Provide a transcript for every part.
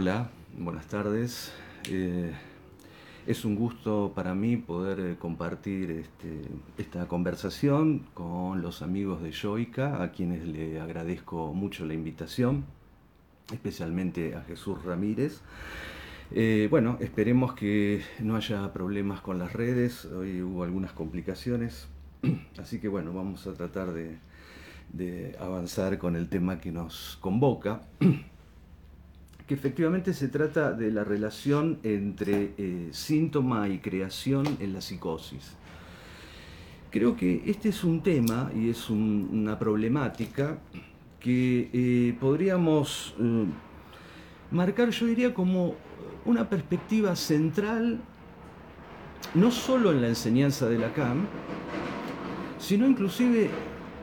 Hola, buenas tardes. Eh, es un gusto para mí poder eh, compartir este, esta conversación con los amigos de Joica, a quienes le agradezco mucho la invitación, especialmente a Jesús Ramírez. Eh, bueno, esperemos que no haya problemas con las redes, hoy hubo algunas complicaciones, así que bueno, vamos a tratar de avanzar con el tema que nos convoca. que efectivamente se trata de la relación entre eh, síntoma y creación en la psicosis. Creo que este es un tema y es una problemática que eh, podríamos eh, marcar, yo diría, como una perspectiva central, no solo en la enseñanza de Lacan, sino inclusive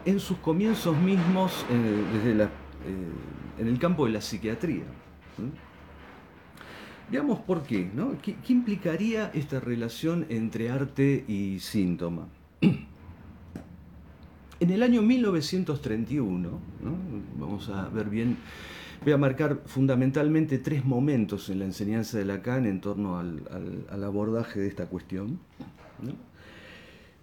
en sus comienzos mismos en el campo de la psiquiatría. Veamos por qué, ¿no? ¿Qué, implicaría esta relación entre arte y síntoma? En el año 1931, vamos a ver bien, voy a marcar fundamentalmente tres momentos en la enseñanza de Lacan en torno al, abordaje de esta cuestión.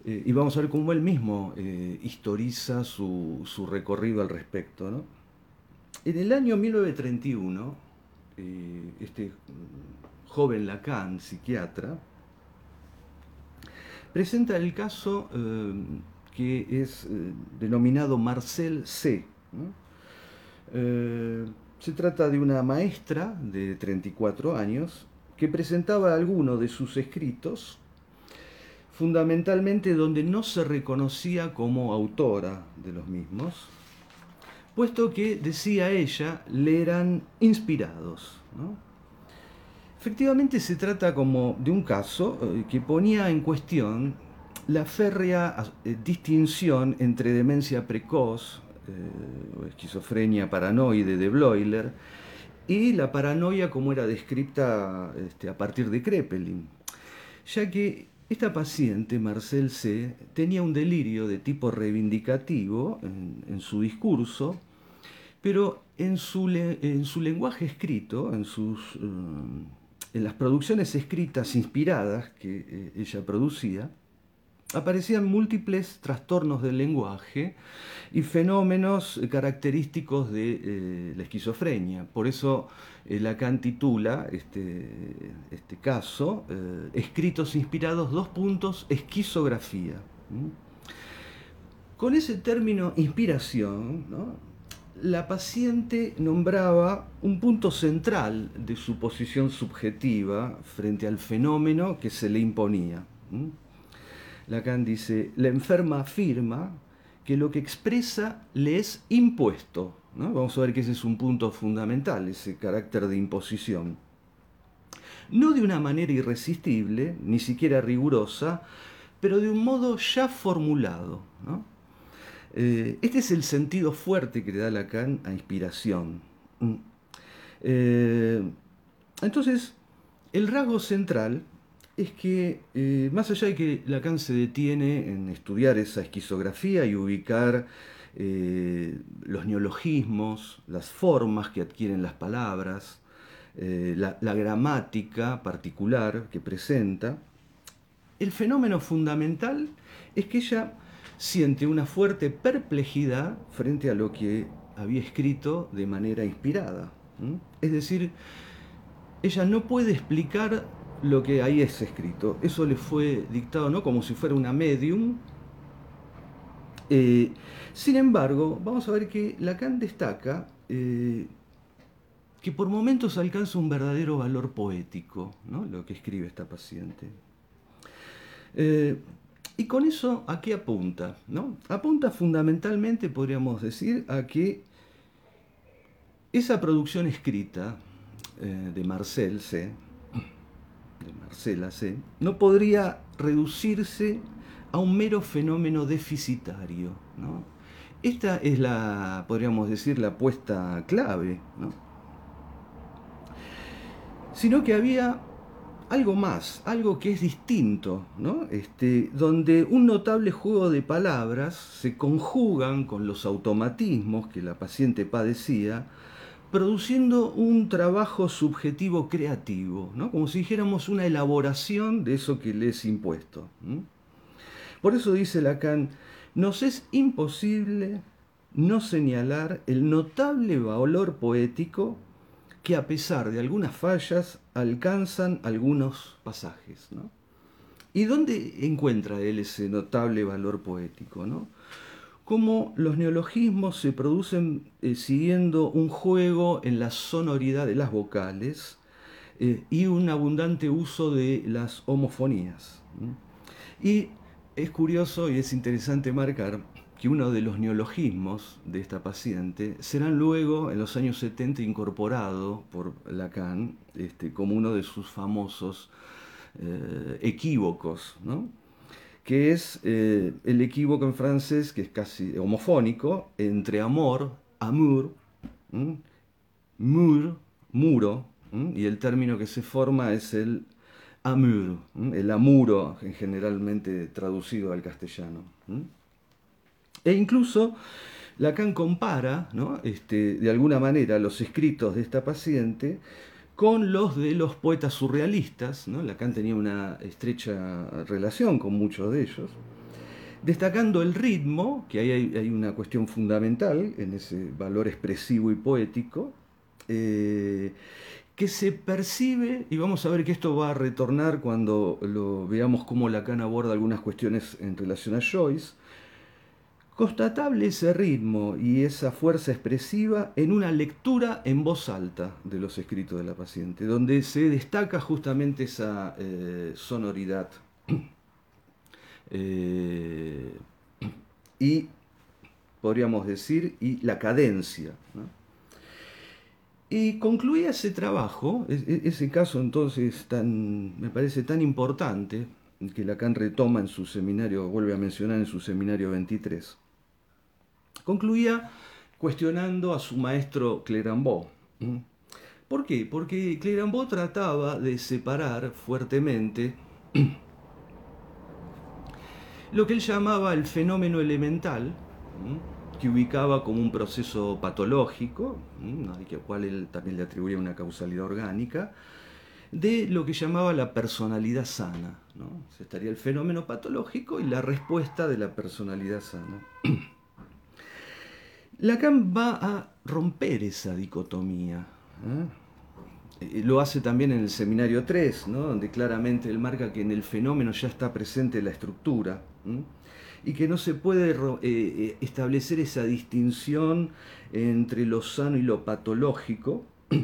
Eh, y vamos a ver cómo él mismo eh, historiza su, su, recorrido al respecto. En el año 1931, eh, este joven Lacan, psiquiatra, presenta el caso eh, que es eh, denominado Marcel C. se trata de una maestra de 34 años que presentaba alguno de sus escritos, fundamentalmente donde no se reconocía como autora de los mismos, puesto que, decía ella, le eran inspirados. Efectivamente se trata como de un caso eh, que ponía en cuestión la férrea eh, distinción entre demencia precoz, eh, esquizofrenia paranoide de Bloiler, y la paranoia como era descrita este, a partir de Kreppelin, ya que esta paciente, Marcel C., tenía un delirio de tipo reivindicativo en, su discurso, pero en su, en su, lenguaje escrito, eh, en las producciones escritas inspiradas que eh, ella producía, aparecían múltiples trastornos del lenguaje y fenómenos característicos de eh, la esquizofrenia. Por eso Lacan titula este, este caso eh, Escritos inspirados, dos puntos, esquizografía. Con ese término inspiración, la paciente nombraba un punto central de su posición subjetiva frente al fenómeno que se le imponía. Lacan dice, la enferma afirma que lo que expresa le es impuesto. Vamos a ver que ese es un punto fundamental, ese carácter de imposición. No de una manera irresistible, ni siquiera rigurosa, pero de un modo ya formulado. Eh, este es el sentido fuerte que le da Lacan a inspiración. Mm. Eh, entonces, el rasgo central es que eh, más allá de que Lacan se detiene en estudiar esa esquizografía y ubicar eh, los neologismos, las formas que adquieren las palabras, eh, la, gramática particular que presenta, el fenómeno fundamental es que ella siente una fuerte perplejidad frente a lo que había escrito de manera inspirada. Es decir, ella no puede explicar lo que ahí es escrito. Eso le fue dictado ¿no? como si fuera una medium. Eh, sin embargo, vamos a ver que Lacan destaca eh, que por momentos alcanza un verdadero valor poético, ¿no? lo que escribe esta paciente. Eh, y con eso, ¿a qué apunta? ¿no? Apunta fundamentalmente, podríamos decir, a que esa producción escrita de Marcel C., de Marcela C., no podría reducirse a un mero fenómeno deficitario. Esta es la, podríamos decir, la apuesta clave, sino que había algo más, algo que es distinto, este, donde un notable juego de palabras se conjugan con los automatismos que la paciente padecía produciendo un trabajo subjetivo creativo, ¿no? como si dijéramos una elaboración de eso que le es impuesto. Por eso dice Lacan, nos es imposible no señalar el notable valor poético que a pesar de algunas fallas alcanzan algunos pasajes. ¿Y dónde encuentra él ese notable valor poético? ¿no? cómo los neologismos se producen eh, siguiendo un juego en la sonoridad de las vocales eh, y un abundante uso de las homofonías. Y es curioso y es interesante marcar que uno de los neologismos de esta paciente serán luego, en los años 70, incorporado por Lacan este, como uno de sus famosos eh, equívocos. que es eh, el equívoco en francés, que es casi homofónico, entre amor, amour, mur, muro, y el término que se forma es el amour, el amuro, generalmente traducido al castellano. E incluso Lacan compara, este, de alguna manera, los escritos de esta paciente con los de los poetas surrealistas. Lacan tenía una estrecha relación con muchos de ellos, destacando el ritmo, que ahí hay, una cuestión fundamental en ese valor expresivo y poético, eh, que se percibe, y vamos a ver que esto va a retornar cuando lo veamos cómo Lacan aborda algunas cuestiones en relación a Joyce, Constatable ese ritmo y esa fuerza expresiva en una lectura en voz alta de los escritos de la paciente, donde se destaca justamente esa eh, sonoridad eh, y, podríamos decir, y la cadencia. Y concluía ese trabajo, ese caso entonces tan, me parece tan importante, que Lacan retoma en su seminario, vuelve a mencionar en su seminario 23 Concluía cuestionando a su maestro Clérambault. ¿Por qué? Porque Clérambault trataba de separar fuertemente lo que él llamaba el fenómeno elemental, que ubicaba como un proceso patológico, al cual él también le atribuía una causalidad orgánica, de lo que llamaba la personalidad sana. ¿no? estaría el fenómeno patológico y la respuesta de la personalidad sana. Lacan va a romper esa dicotomía. ¿eh? Lo hace también en el seminario 3, donde claramente él marca que en el fenómeno ya está presente la estructura y que no se puede eh, eh, establecer esa distinción entre lo sano y lo patológico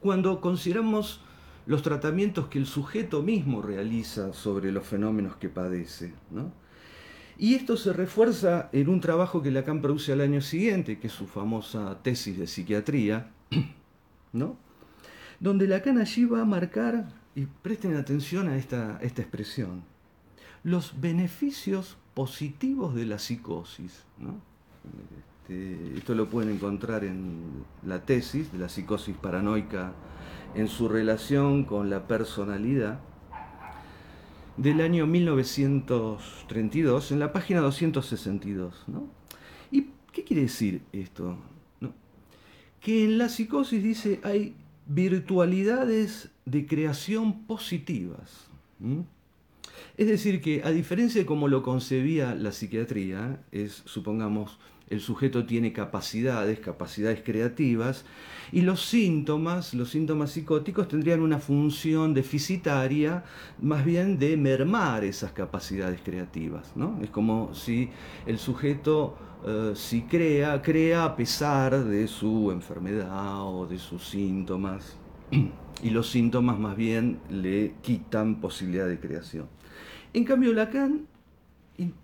cuando consideramos los tratamientos que el sujeto mismo realiza sobre los fenómenos que padece. ¿no? Y esto se refuerza en un trabajo que Lacan produce al año siguiente, que es su famosa tesis de psiquiatría, ¿no? donde Lacan allí va a marcar, y presten atención a esta, esta expresión, los beneficios positivos de la psicosis. Este, esto lo pueden encontrar en la tesis de la psicosis paranoica en su relación con la personalidad del año 1932 en la página 262. ¿Y qué quiere decir esto? Que en la psicosis dice hay virtualidades de creación positivas. Es decir, que a diferencia de como lo concebía la psiquiatría, es, supongamos, el sujeto tiene capacidades, capacidades creativas, y los síntomas, los síntomas psicóticos tendrían una función deficitaria, más bien de mermar esas capacidades creativas. ¿no? Es como si el sujeto, eh, si crea, crea a pesar de su enfermedad o de sus síntomas, y los síntomas más bien le quitan posibilidad de creación. En cambio, Lacan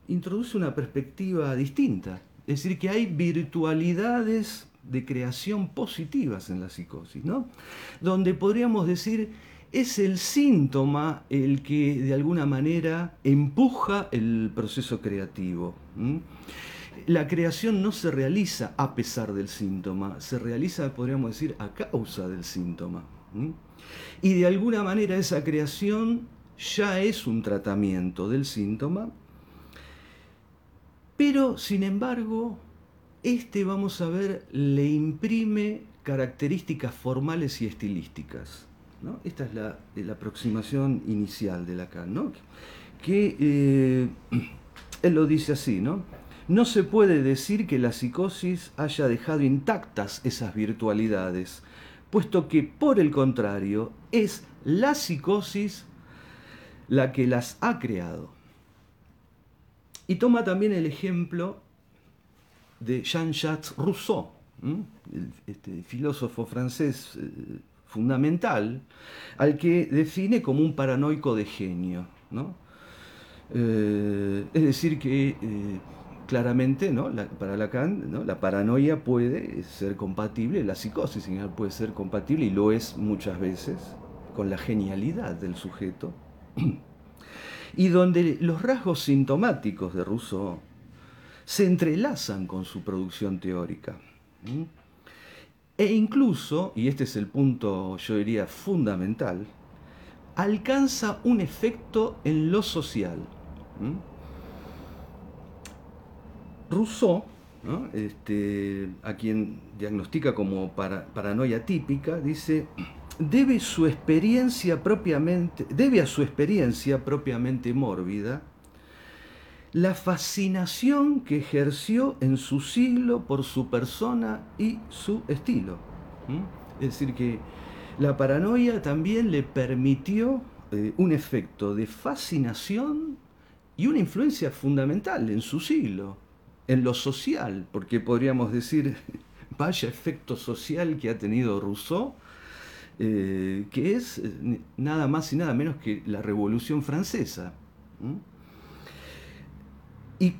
introduce una perspectiva distinta es decir, que hay virtualidades de creación positivas en la psicosis, ¿no? Donde podríamos decir es el síntoma el que de alguna manera empuja el proceso creativo. La creación no se realiza a pesar del síntoma, se realiza, podríamos decir, a causa del síntoma. Y de alguna manera esa creación ya es un tratamiento del síntoma pero, sin embargo, este, vamos a ver, le imprime características formales y estilísticas. ¿no? Esta es la, aproximación inicial de Lacan, ¿no? que eh, él lo dice así, ¿no? No se puede decir que la psicosis haya dejado intactas esas virtualidades, puesto que por el contrario es la psicosis la que las ha creado. Y toma también el ejemplo de Jean-Jacques Rousseau, este filósofo francés eh, fundamental, al que define como un paranoico de genio. Eh, es decir, que eh, claramente ¿no? para Lacan la paranoia puede ser compatible, la psicosis puede ser compatible y lo es muchas veces con la genialidad del sujeto. y donde los rasgos sintomáticos de Rousseau se entrelazan con su producción teórica. E incluso, y este es el punto yo diría fundamental, alcanza un efecto en lo social. Rousseau, este, a quien diagnostica como paranoia típica, dice, debe su experiencia propiamente, debe a su experiencia propiamente mórbida la fascinación que ejerció en su siglo por su persona y su estilo. Es decir, que la paranoia también le permitió eh, un efecto de fascinación y una influencia fundamental en su siglo, en lo social, porque podríamos decir, vaya efecto social que ha tenido Rousseau eh, que es eh, nada más y nada menos que la Revolución Francesa. Y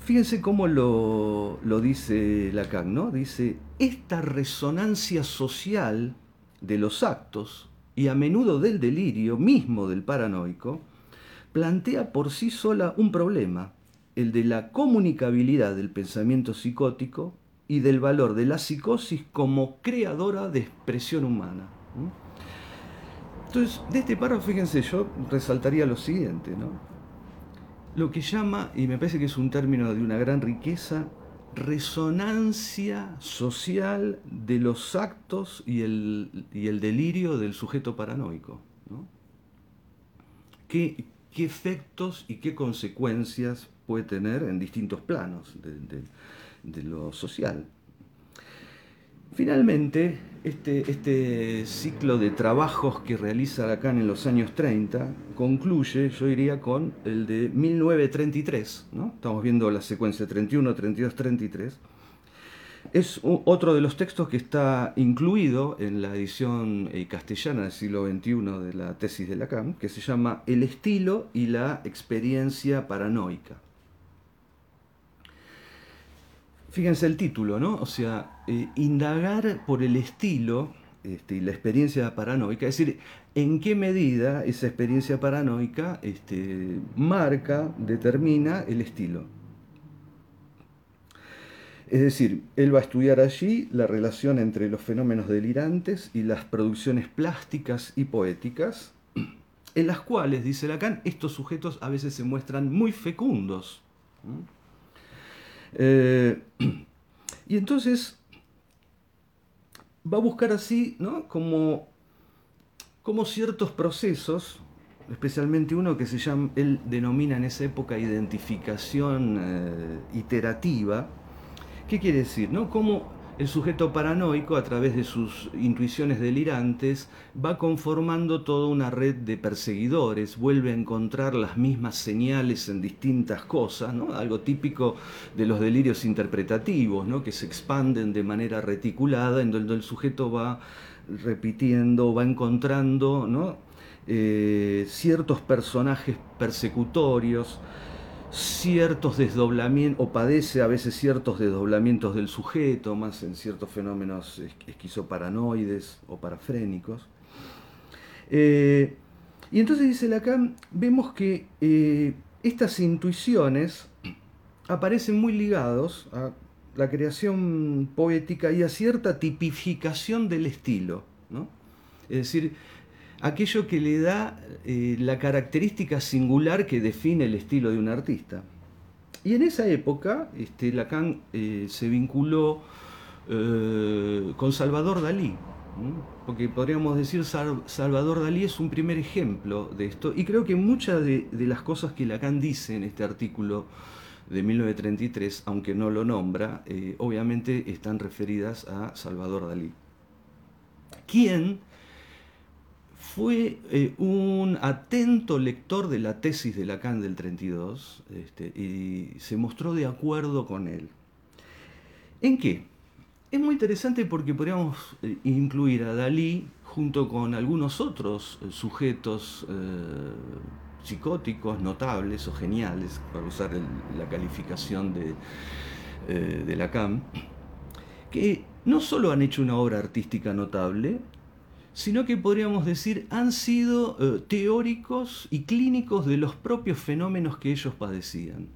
fíjense cómo lo, dice Lacan, ¿no? Dice, esta resonancia social de los actos y a menudo del delirio mismo del paranoico, plantea por sí sola un problema, el de la comunicabilidad del pensamiento psicótico y del valor de la psicosis como creadora de expresión humana. Entonces, de este párrafo, fíjense, yo resaltaría lo siguiente, ¿no? Lo que llama, y me parece que es un término de una gran riqueza, resonancia social de los actos y el, el delirio del sujeto paranoico. ¿Qué, efectos y qué consecuencias puede tener en distintos planos de lo social? Finalmente, este, este, ciclo de trabajos que realiza Lacan en los años 30 concluye, yo diría, con el de 1933. ¿no? Estamos viendo la secuencia 31, 32, 33. Es otro de los textos que está incluido en la edición eh, castellana del siglo XXI de la tesis de Lacan, que se llama El estilo y la experiencia paranoica. Fíjense el título, ¿no? O sea, eh, indagar por el estilo este, y la experiencia paranoica, es decir, en qué medida esa experiencia paranoica este, marca, determina el estilo. Es decir, él va a estudiar allí la relación entre los fenómenos delirantes y las producciones plásticas y poéticas, en las cuales, dice Lacan, estos sujetos a veces se muestran muy fecundos. Eh, y entonces va a buscar así, ¿no? Como, como ciertos procesos, especialmente uno que se llama, él denomina en esa época identificación eh, iterativa. ¿Qué quiere decir? ¿no? Como el sujeto paranoico, a través de sus intuiciones delirantes, va conformando toda una red de perseguidores, vuelve a encontrar las mismas señales en distintas cosas, algo típico de los delirios interpretativos, que se expanden de manera reticulada, en donde el sujeto va repitiendo, va encontrando ¿no? Eh, ciertos personajes persecutorios, ciertos desdoblamientos, o padece a veces ciertos desdoblamientos del sujeto, más en ciertos fenómenos esquizoparanoides o parafrénicos. Eh, y entonces dice Lacan, vemos que eh, estas intuiciones aparecen muy ligados a la creación poética y a cierta tipificación del estilo. ¿no? Es decir, aquello que le da eh, la característica singular que define el estilo de un artista. Y en esa época este, Lacan eh, se vinculó eh, con Salvador Dalí, porque podríamos decir Salvador Dalí es un primer ejemplo de esto, y creo que muchas de, las cosas que Lacan dice en este artículo de 1933, aunque no lo nombra, obviamente están referidas a Salvador Dalí, quien fue eh, un atento lector de la tesis de Lacan del 32 este, y se mostró de acuerdo con él. ¿En qué? Es muy interesante porque podríamos eh, incluir a Dalí junto con algunos otros eh, sujetos psicóticos notables o geniales, para usar la calificación de, de Lacan, que no solo han hecho una obra artística notable, sino que podríamos decir han sido eh, teóricos y clínicos de los propios fenómenos que ellos padecían.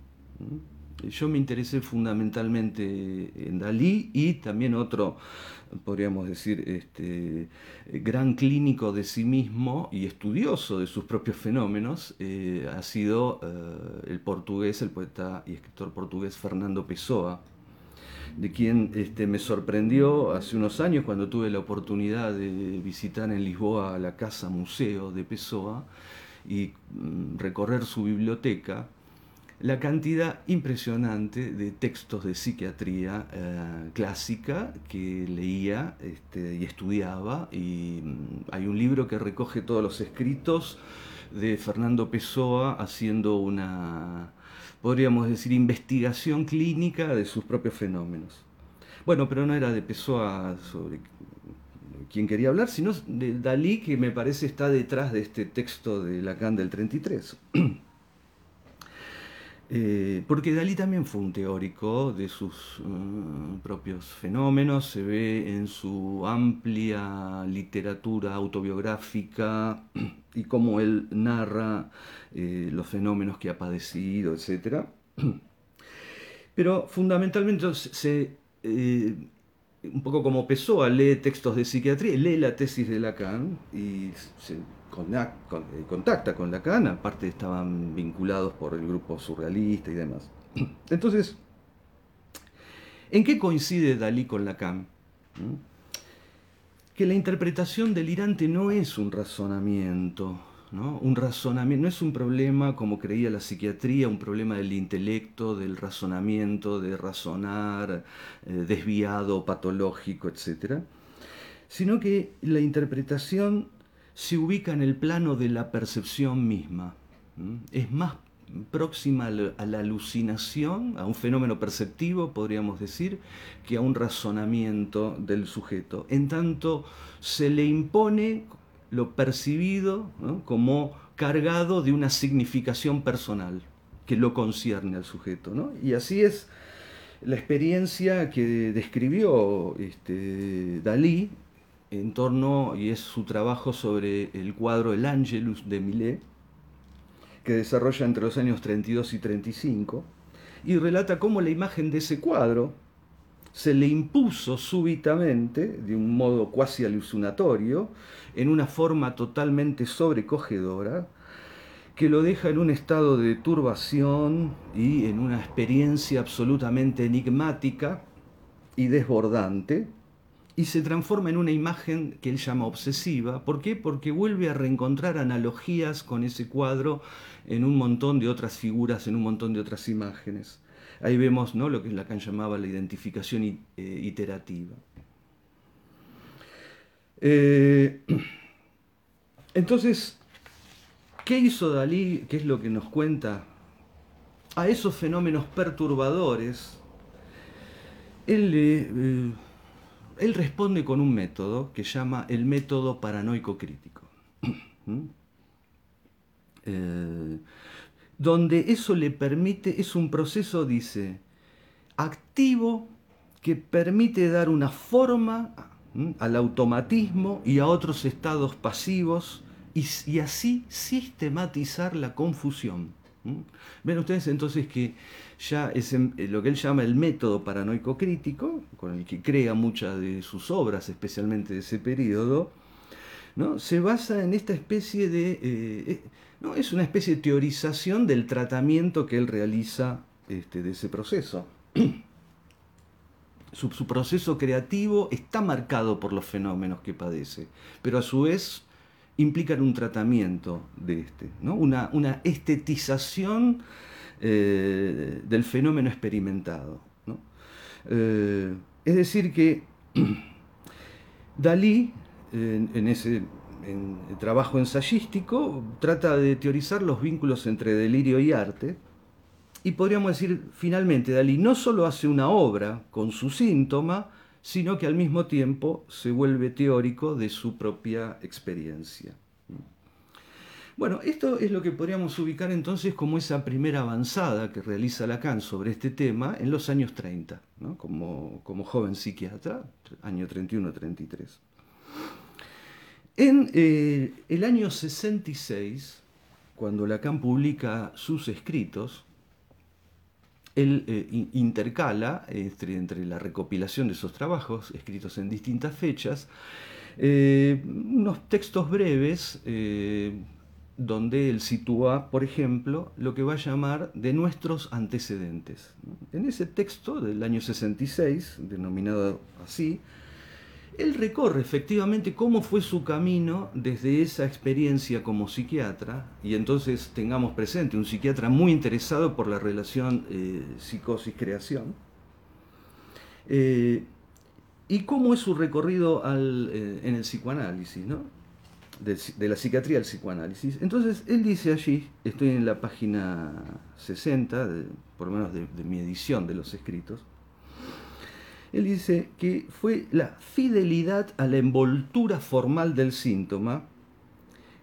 Yo me interesé fundamentalmente en Dalí y también otro, podríamos decir, este, gran clínico de sí mismo y estudioso de sus propios fenómenos, eh, ha sido eh, el portugués, el poeta y escritor portugués Fernando Pessoa de quien este, me sorprendió hace unos años cuando tuve la oportunidad de visitar en Lisboa la casa museo de Pessoa y mm, recorrer su biblioteca, la cantidad impresionante de textos de psiquiatría eh, clásica que leía este, y estudiaba. Y mm, hay un libro que recoge todos los escritos de Fernando Pessoa haciendo una podríamos decir, investigación clínica de sus propios fenómenos. Bueno, pero no era de Pessoa sobre quien quería hablar, sino de Dalí, que me parece está detrás de este texto de Lacan del 33. Eh, porque Dalí también fue un teórico de sus mm, propios fenómenos, se ve en su amplia literatura autobiográfica y cómo él narra eh, los fenómenos que ha padecido, etc. Pero fundamentalmente eh, un poco como Pessoa, lee textos de psiquiatría, lee la tesis de Lacan y se eh, contacta con Lacan, aparte estaban vinculados por el grupo surrealista y demás. Entonces, ¿en qué coincide Dalí con Lacan? ¿Mm? Que la interpretación delirante no es un razonamiento, ¿no? Un razonamiento no es un problema como creía la psiquiatría, un problema del intelecto, del razonamiento, de razonar, eh, desviado, patológico, etc. Sino que la interpretación se ubica en el plano de la percepción misma. Es más próxima a la alucinación, a un fenómeno perceptivo, podríamos decir, que a un razonamiento del sujeto. En tanto, se le impone lo percibido como cargado de una significación personal que lo concierne al sujeto. Y así es la experiencia que describió este, Dalí en torno, y es su trabajo sobre el cuadro El Angelus de Millet, que desarrolla entre los años 32 y 35, y relata cómo la imagen de ese cuadro se le impuso súbitamente, de un modo cuasi alucinatorio, en una forma totalmente sobrecogedora, que lo deja en un estado de turbación y en una experiencia absolutamente enigmática y desbordante, y se transforma en una imagen que él llama obsesiva. ¿Por qué? Porque vuelve a reencontrar analogías con ese cuadro en un montón de otras figuras, en un montón de otras imágenes. Ahí vemos ¿no? lo que Lacan llamaba la identificación eh, iterativa. Eh, entonces, ¿qué hizo Dalí? ¿Qué es lo que nos cuenta? A esos fenómenos perturbadores, él le eh, él responde con un método que llama el método paranoico crítico. Eh, donde eso le permite, es un proceso, dice, activo que permite dar una forma al automatismo y a otros estados pasivos y así sistematizar la confusión. ¿Mm? Ven ustedes entonces que ya es eh, lo que él llama el método paranoico crítico, con el que crea muchas de sus obras, especialmente de ese periodo, ¿no? se basa en esta especie de... Eh, eh, ¿no? Es una especie de teorización del tratamiento que él realiza este, de ese proceso. Su, su, proceso creativo está marcado por los fenómenos que padece, pero a su vez implican un tratamiento de este, ¿no? una, una estetización eh, del fenómeno experimentado. ¿no? Eh, es decir, que Dalí, en, ese trabajo ensayístico, trata de teorizar los vínculos entre delirio y arte, y podríamos decir, finalmente, Dalí no solo hace una obra con su síntoma, sino que al mismo tiempo se vuelve teórico de su propia experiencia. Bueno, esto es lo que podríamos ubicar entonces como esa primera avanzada que realiza Lacan sobre este tema en los años 30, ¿no? como, como, joven psiquiatra, año 31-33. En eh, el año 66, cuando Lacan publica sus escritos, él eh, intercala entre, entre, la recopilación de esos trabajos, escritos en distintas fechas, eh, unos textos breves eh, donde él sitúa, por ejemplo, lo que va a llamar de nuestros antecedentes. En ese texto del año 66, denominado así, él recorre efectivamente cómo fue su camino desde esa experiencia como psiquiatra, y entonces tengamos presente un psiquiatra muy interesado por la relación eh, psicosis-creación, eh, y cómo es su recorrido eh, en el psicoanálisis, ¿no? de, la psiquiatría al psicoanálisis. Entonces él dice allí, estoy en la página 60, de, por lo menos de mi edición de los escritos, él dice que fue la fidelidad a la envoltura formal del síntoma,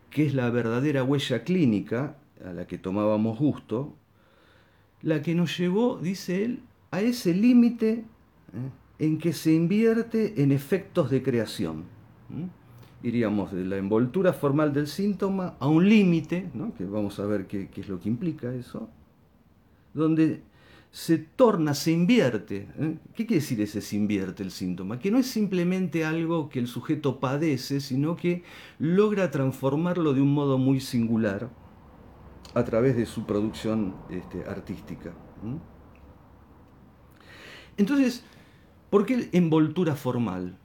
que es la verdadera huella clínica a la que tomábamos gusto, la que nos llevó, dice él, a ese límite ¿eh? en que se invierte en efectos de creación. Iríamos de la envoltura formal del síntoma a un límite, ¿no? que vamos a ver qué, qué es lo que implica eso, donde se torna, se invierte. ¿eh? ¿Qué quiere decir ese se invierte el síntoma? Que no es simplemente algo que el sujeto padece, sino que logra transformarlo de un modo muy singular a través de su producción este, artística. Entonces, ¿por qué envoltura formal?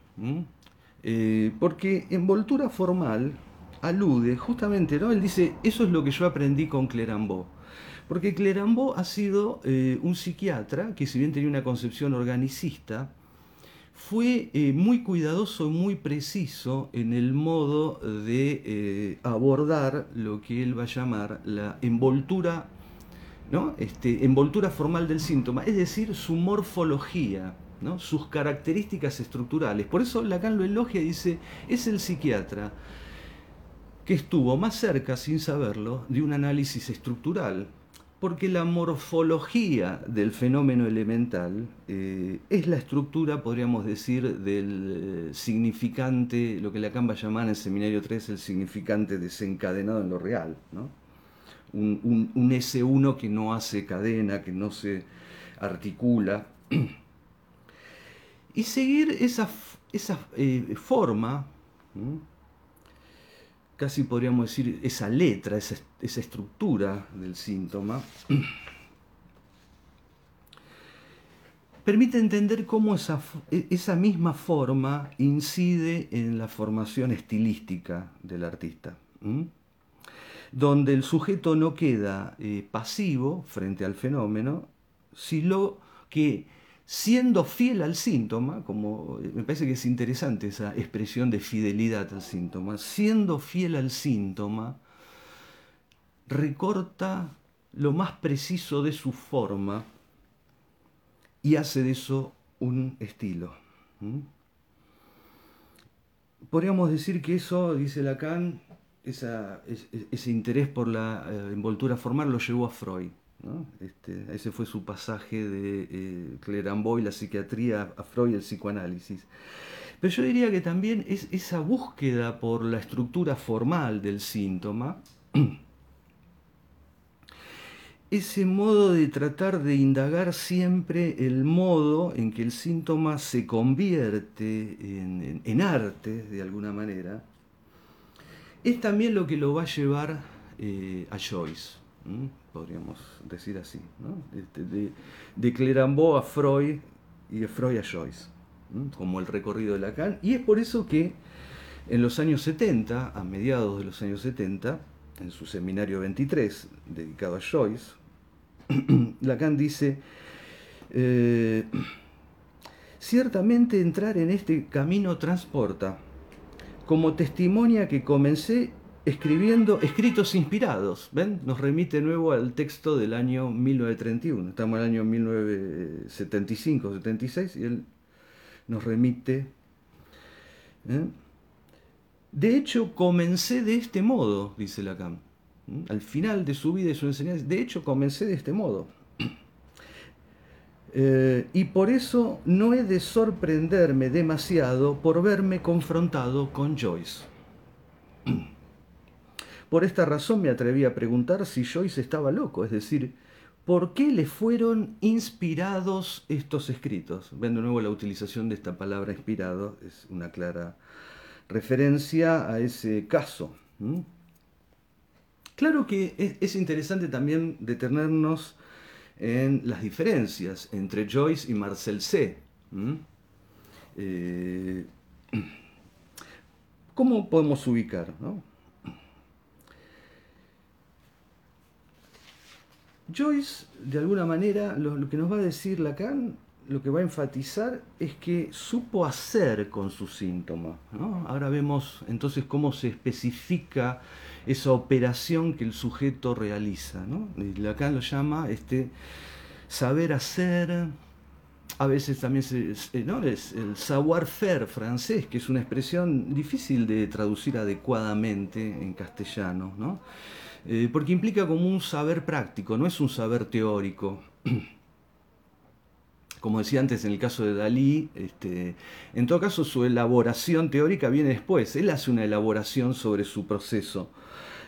Eh, porque envoltura formal alude justamente, ¿no? Él dice, eso es lo que yo aprendí con Clerambault. Porque Clerambault ha sido eh, un psiquiatra que si bien tenía una concepción organicista, fue eh, muy cuidadoso y muy preciso en el modo de eh, abordar lo que él va a llamar la envoltura, ¿no? este, envoltura formal del síntoma, es decir, su morfología, ¿no? sus características estructurales. Por eso Lacan lo elogia y dice, es el psiquiatra que estuvo más cerca, sin saberlo, de un análisis estructural porque la morfología del fenómeno elemental eh, es la estructura, podríamos decir, del eh, significante, lo que Lacan va a llamar en el seminario 3 el significante desencadenado en lo real. ¿no? Un, un, un, S1 que no hace cadena, que no se articula. Y seguir esa, esa eh, forma. Casi podríamos decir, esa letra, esa, esa estructura del síntoma, permite entender cómo esa, esa, misma forma incide en la formación estilística del artista, donde el sujeto no queda eh, pasivo frente al fenómeno, sino que siendo fiel al síntoma, como me parece que es interesante esa expresión de fidelidad al síntoma, siendo fiel al síntoma, recorta lo más preciso de su forma y hace de eso un estilo. Podríamos decir que eso, dice Lacan, ese interés por la eh, envoltura formal lo llevó a Freud. Este, ese fue su pasaje de eh, Clerambault y la psiquiatría a Freud el psicoanálisis. Pero yo diría que también es esa búsqueda por la estructura formal del síntoma, ese modo de tratar de indagar siempre el modo en que el síntoma se convierte en arte, de alguna manera, es también lo que lo va a llevar eh, a Joyce. Podríamos decir así, este, de, de a Freud y de Freud a Joyce, como el recorrido de Lacan. Y es por eso que en los años 70, a mediados de los años 70, en su seminario 23, dedicado a Joyce, Lacan dice, eh, ciertamente entrar en este camino transporta, como testimonia que comencé escribiendo escritos inspirados. ¿Ven? Nos remite nuevo al texto del año 1931. Estamos en el año 1975-76 y él nos remite. ¿eh? De hecho, comencé de este modo, dice Lacan. Al final de su vida y su enseñanza, de hecho, comencé de este modo. Eh, y por eso no he de sorprenderme demasiado por verme confrontado con Joyce. Por esta razón me atreví a preguntar si Joyce estaba loco, es decir, ¿por qué le fueron inspirados estos escritos? Ven de nuevo la utilización de esta palabra inspirado, es una clara referencia a ese caso. Claro que es, interesante también detenernos en las diferencias entre Joyce y Marcel C. Eh, ¿Cómo podemos ubicar? Joyce, de alguna manera, lo, que nos va a decir Lacan, lo que va a enfatizar es que supo hacer con su síntoma. Ahora vemos entonces cómo se especifica esa operación que el sujeto realiza. Lacan lo llama este saber hacer, a veces también se, es el savoir-faire francés, que es una expresión difícil de traducir adecuadamente en castellano. ¿no? Eh, porque implica como un saber práctico, no es un saber teórico. Como decía antes en el caso de Dalí, este, en todo caso su elaboración teórica viene después, él hace una elaboración sobre su proceso.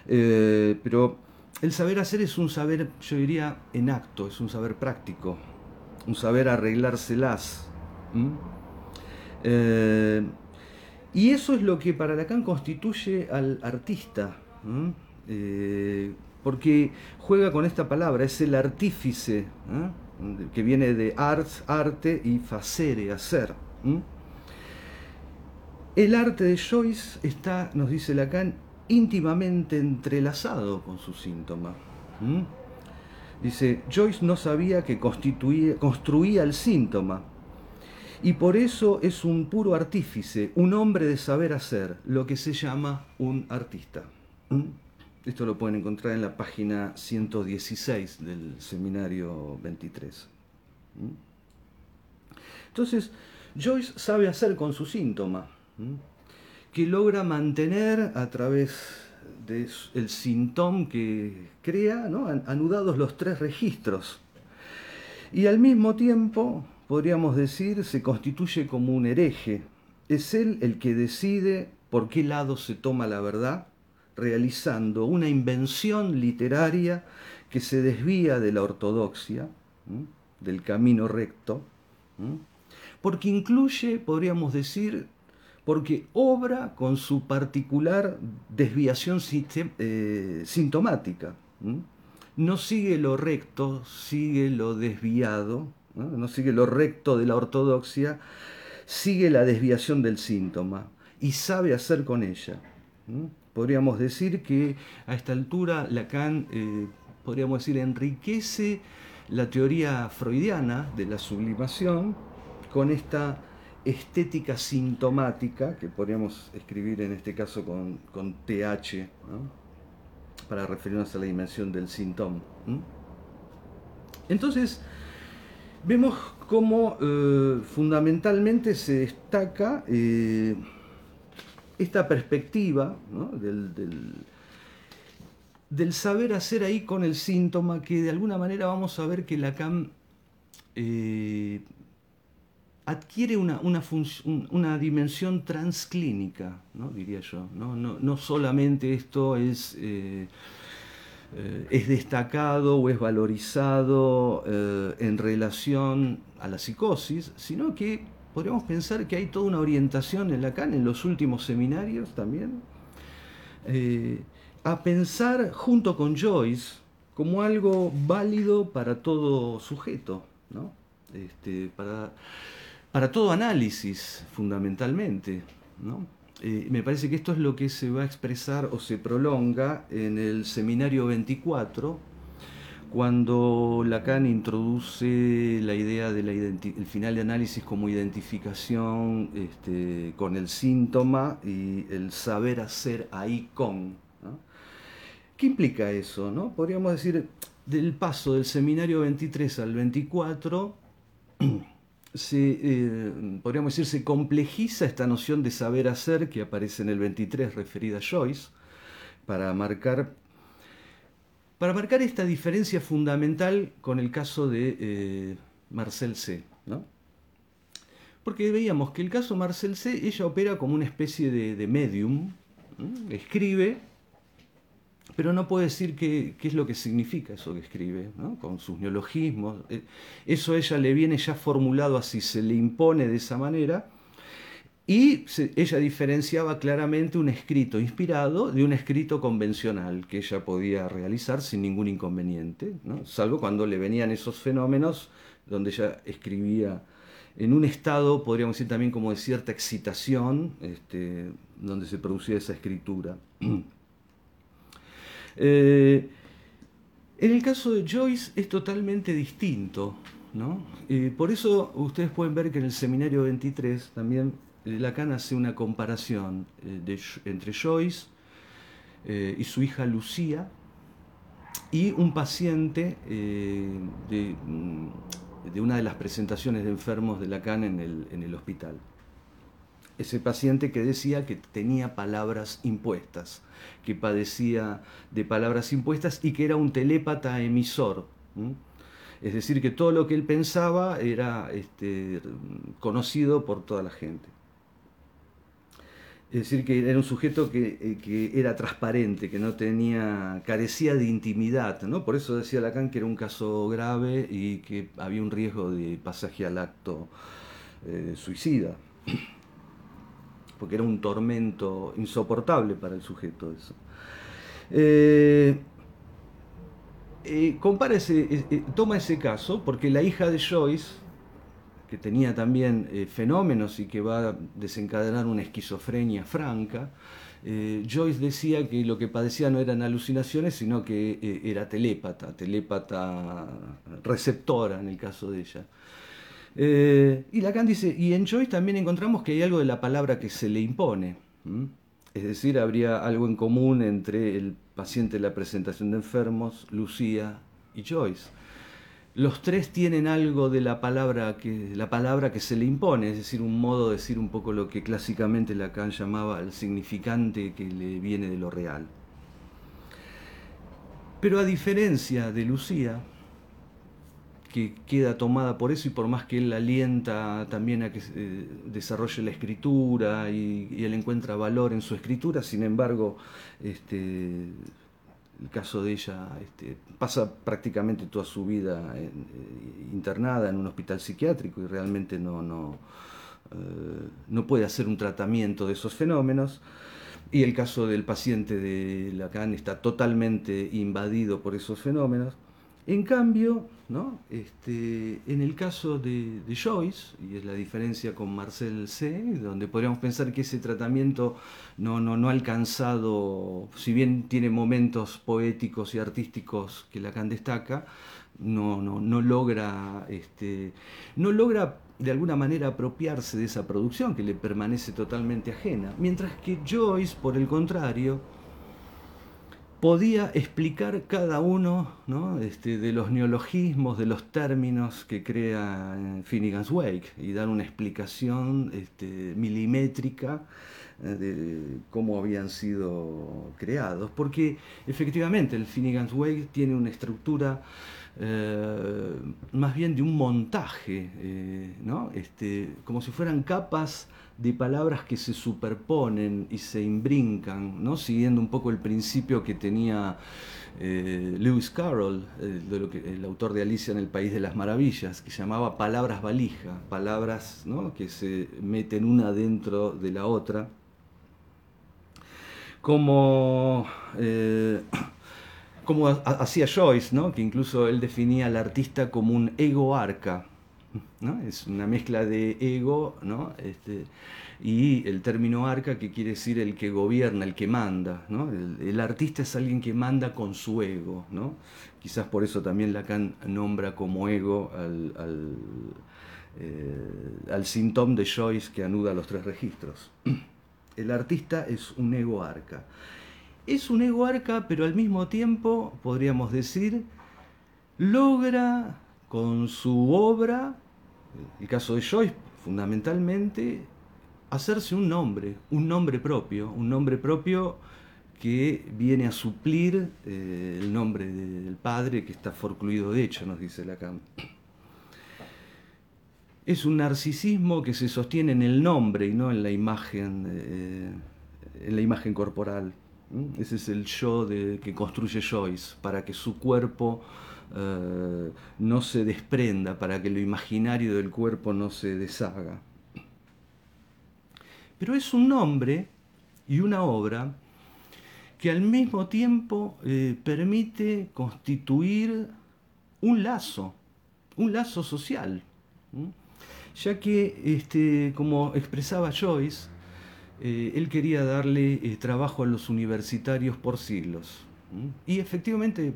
Eh, pero el saber hacer es un saber, yo diría, en acto, es un saber práctico, un saber arreglárselas. Eh, y eso es lo que para Lacan constituye al artista. Eh, porque juega con esta palabra, es el artífice, ¿eh? que viene de ars, arte y facere, hacer. El arte de Joyce está, nos dice Lacan, íntimamente entrelazado con su síntoma. Dice, Joyce no sabía que construía el síntoma, y por eso es un puro artífice, un hombre de saber hacer, lo que se llama un artista. Esto lo pueden encontrar en la página 116 del seminario 23. ¿Mm? Entonces, Joyce sabe hacer con su síntoma, que logra mantener a través del síntoma que crea, anudados los tres registros. Y al mismo tiempo, podríamos decir, se constituye como un hereje. Es él el que decide por qué lado se toma la verdad realizando una invención literaria que se desvía de la ortodoxia, del camino recto, porque incluye, podríamos decir, porque obra con su particular desviación eh, sintomática. No sigue lo recto, sigue lo desviado, ¿no? sigue lo recto de la ortodoxia, sigue la desviación del síntoma y sabe hacer con ella podríamos decir que a esta altura Lacan, eh, podríamos decir, enriquece la teoría freudiana de la sublimación con esta estética sintomática, que podríamos escribir en este caso con, TH, para referirnos a la dimensión del síntoma. Entonces, vemos cómo eh, fundamentalmente se destaca eh, esta perspectiva del, del, saber hacer ahí con el síntoma, que de alguna manera vamos a ver que Lacan eh, adquiere una, una, dimensión transclínica, ¿no? diría yo. No, no, solamente esto es, eh, eh, es destacado o es valorizado en relación a la psicosis, sino que podríamos pensar que hay toda una orientación en Lacan, en los últimos seminarios también, eh, a pensar junto con Joyce, como algo válido para todo sujeto, ¿no? Este, para, todo análisis, fundamentalmente. Eh, me parece que esto es lo que se va a expresar o se prolonga en el seminario 24, cuando Lacan introduce la idea del final de análisis como identificación este, con el síntoma y el saber hacer ahí con. ¿Qué implica eso? No? Podríamos decir, del paso del seminario 23 al 24, se, eh, podríamos decir, se complejiza esta noción de saber hacer que aparece en el 23 referida a Joyce, para marcar, para marcar esta diferencia fundamental con el caso de eh, Marcel C. ¿no? Porque veíamos que el caso Marcel C, ella opera como una especie de, medium, escribe, pero no puede decir qué, es lo que significa eso que escribe, con sus neologismos. Eh, eso a ella le viene ya formulado así, se le impone de esa manera. Y ella diferenciaba claramente un escrito inspirado de un escrito convencional que ella podía realizar sin ningún inconveniente, salvo cuando le venían esos fenómenos donde ella escribía en un estado, podríamos decir también como de cierta excitación, este, donde se producía esa escritura. Eh, en el caso de Joyce es totalmente distinto. ¿no? por eso ustedes pueden ver que en el seminario 23 también Lacan hace una comparación eh, entre Joyce eh, y su hija Lucía y un paciente de, mm, de, una de las presentaciones de enfermos de Lacan en el, en el hospital ese paciente que decía que tenía palabras impuestas, que padecía de palabras impuestas y que era un telépata emisor. Es decir, que todo lo que él pensaba era este, conocido por toda la gente. Es decir, que era un sujeto que, eh, era transparente, que no tenía, carecía de intimidad, ¿no? Por eso decía Lacan que era un caso grave y que había un riesgo de pasaje al acto eh, suicida porque era un tormento insoportable para el sujeto eso. Eh, eh, eh, toma ese caso porque la hija de Joyce, que tenía también fenómenos y que va a desencadenar una esquizofrenia franca, Joyce decía que lo que padecía no eran alucinaciones, sino que era telépata, telépata receptora en el caso de ella. Eh, y Lacan dice, y en Joyce también encontramos que hay algo de la palabra que se le impone. Es decir, habría algo en común entre el paciente de la presentación de enfermos, Lucía y Joyce. Los tres tienen algo de la palabra que, la palabra que se le impone, es decir, un modo de decir un poco lo que clásicamente Lacan llamaba el significante que le viene de lo real. Pero a diferencia de Lucía, que queda tomada por eso y por más que él alienta también a que eh, desarrolle la escritura y, él encuentra valor en su escritura, sin embargo, este, el caso de ella este, pasa prácticamente toda su vida eh, internada en un hospital psiquiátrico y realmente no, no, eh, no puede hacer un tratamiento de esos fenómenos. Y el caso del paciente de Lacan está totalmente invadido por esos fenómenos. En cambio, ¿no? Este, en el caso de, Joyce, y es la diferencia con Marcel C., donde podríamos pensar que ese tratamiento no, no, ha alcanzado, si bien tiene momentos poéticos y artísticos que Lacan destaca, no, no, logra, este, no logra de alguna manera apropiarse de esa producción que le permanece totalmente ajena. Mientras que Joyce, por el contrario, podía explicar cada uno este, de los neologismos, de los términos que crea Finnegan's Wake y dar una explicación este, milimétrica eh, de cómo habían sido creados. Porque efectivamente el Finnegan's Wake tiene una estructura eh, más bien de un montaje, eh, este, como si fueran capas de palabras que se superponen y se imbrincan, ¿no? siguiendo un poco el principio que tenía eh, Lewis Carroll, eh, el autor de Alicia en el País de las Maravillas, que llamaba palabras valija, palabras que se meten una dentro de la otra, como, eh, como hacía Joyce, ¿no? que incluso él definía al artista como un ego arca. Es una mezcla de ego ¿no? este, y el término arca que quiere decir el que gobierna, el que manda. ¿no? El, artista es alguien que manda con su ego. ¿no? Quizás por eso también Lacan nombra como ego al, al, eh, síntoma de Joyce que anuda los tres registros. El artista es un ego arca. Es un ego arca, pero al mismo tiempo, podríamos decir, logra con su obra, el caso de Joyce fundamentalmente, hacerse un nombre, un nombre propio, un nombre propio que viene a suplir eh, el nombre del padre que está forcluido de hecho, nos dice Lacan. Es un narcisismo que se sostiene en el nombre y no en la imagen, eh, en la imagen corporal. Ese es el yo que construye Joyce, para que su cuerpo eh, no se desprenda, para que lo imaginario del cuerpo no se deshaga. Pero es un nombre y una obra que al mismo tiempo eh, permite constituir un lazo, un lazo social, ya que, este, como expresaba Joyce, eh, él quería darle trabajo a los universitarios por siglos. Y efectivamente,